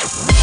Motherfuckers.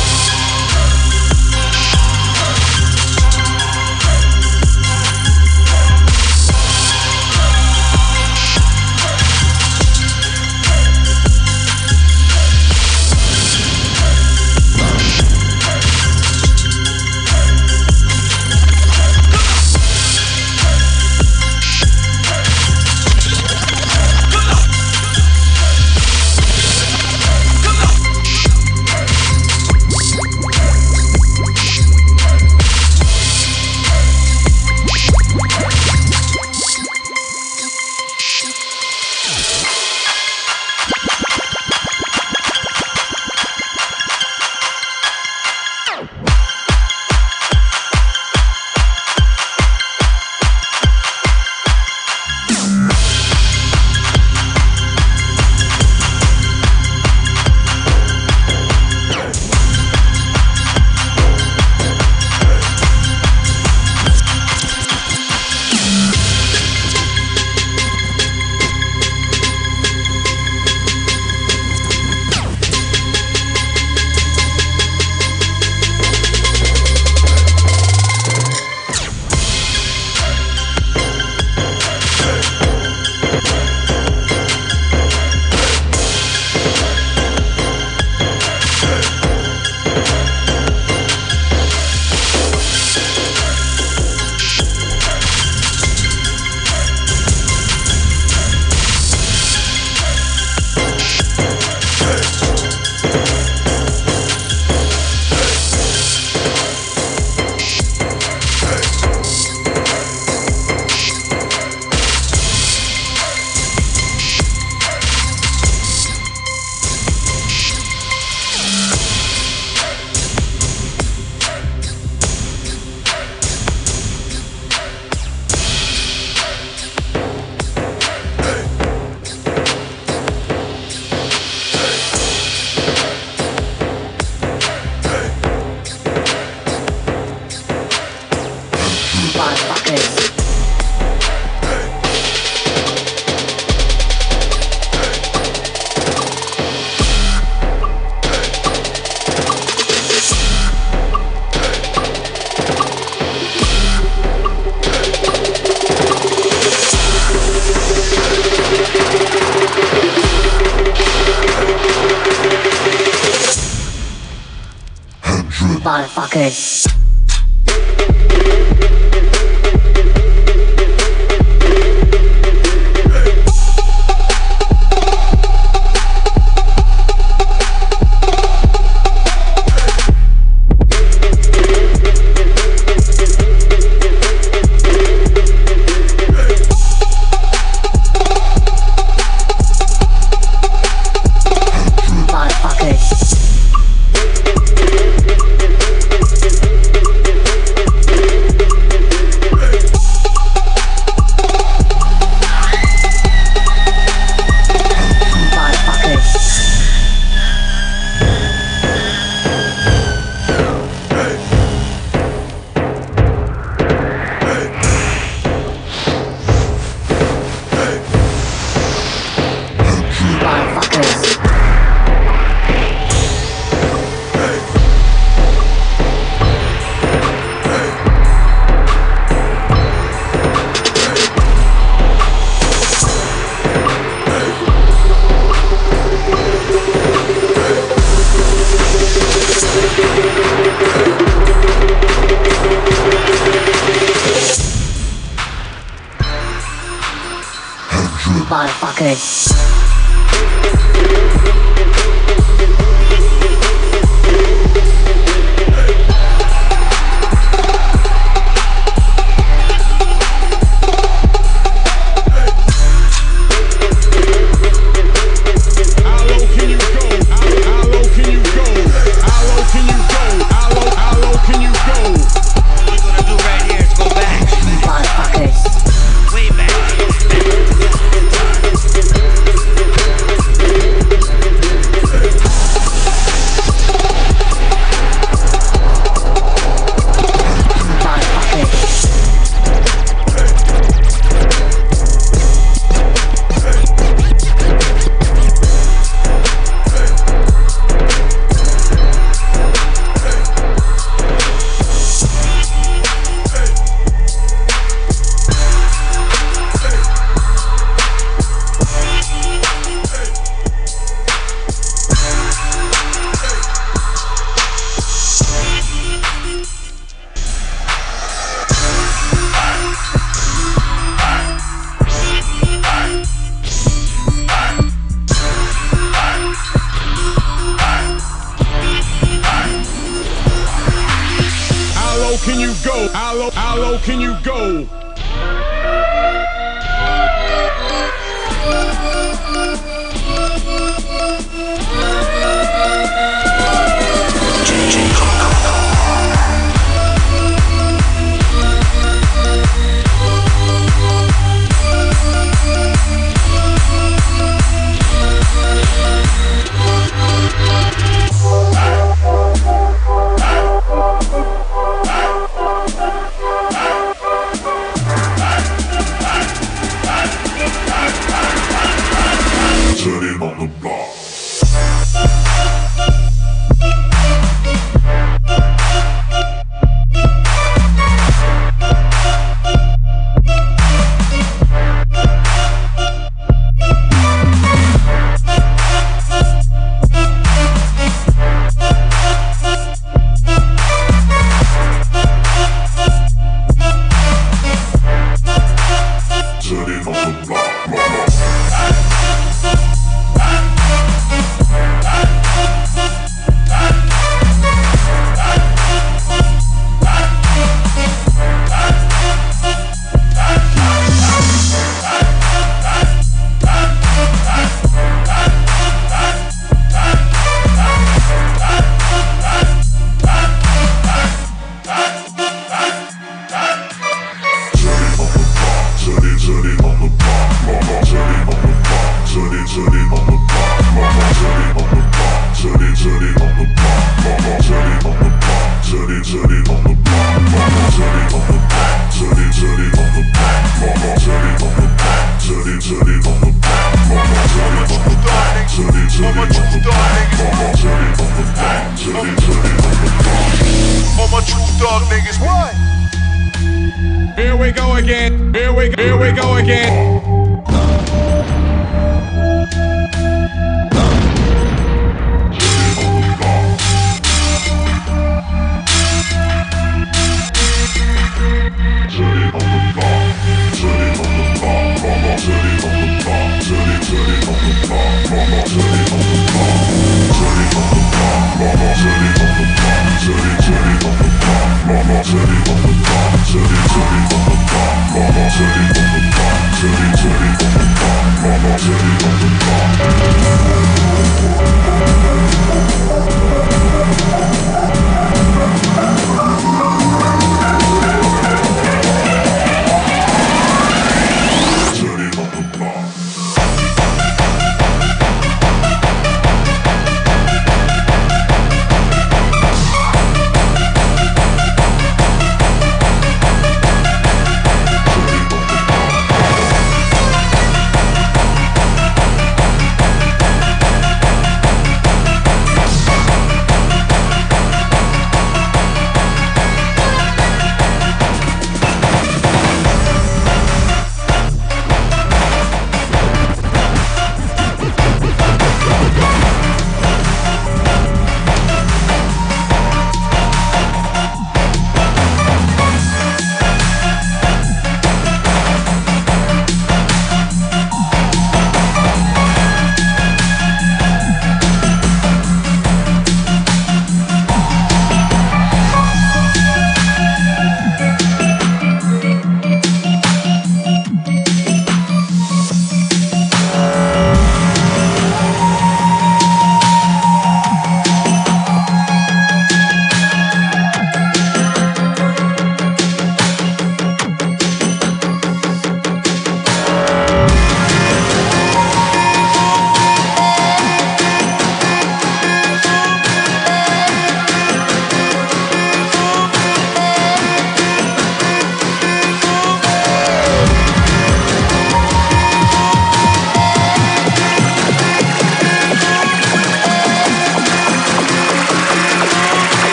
Here we go, here we go again. City of the top, Turn it of the top, city, city of the top. Mama, titty on the top, titty, titty on the top, mama, titty on the top.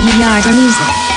Yard Music.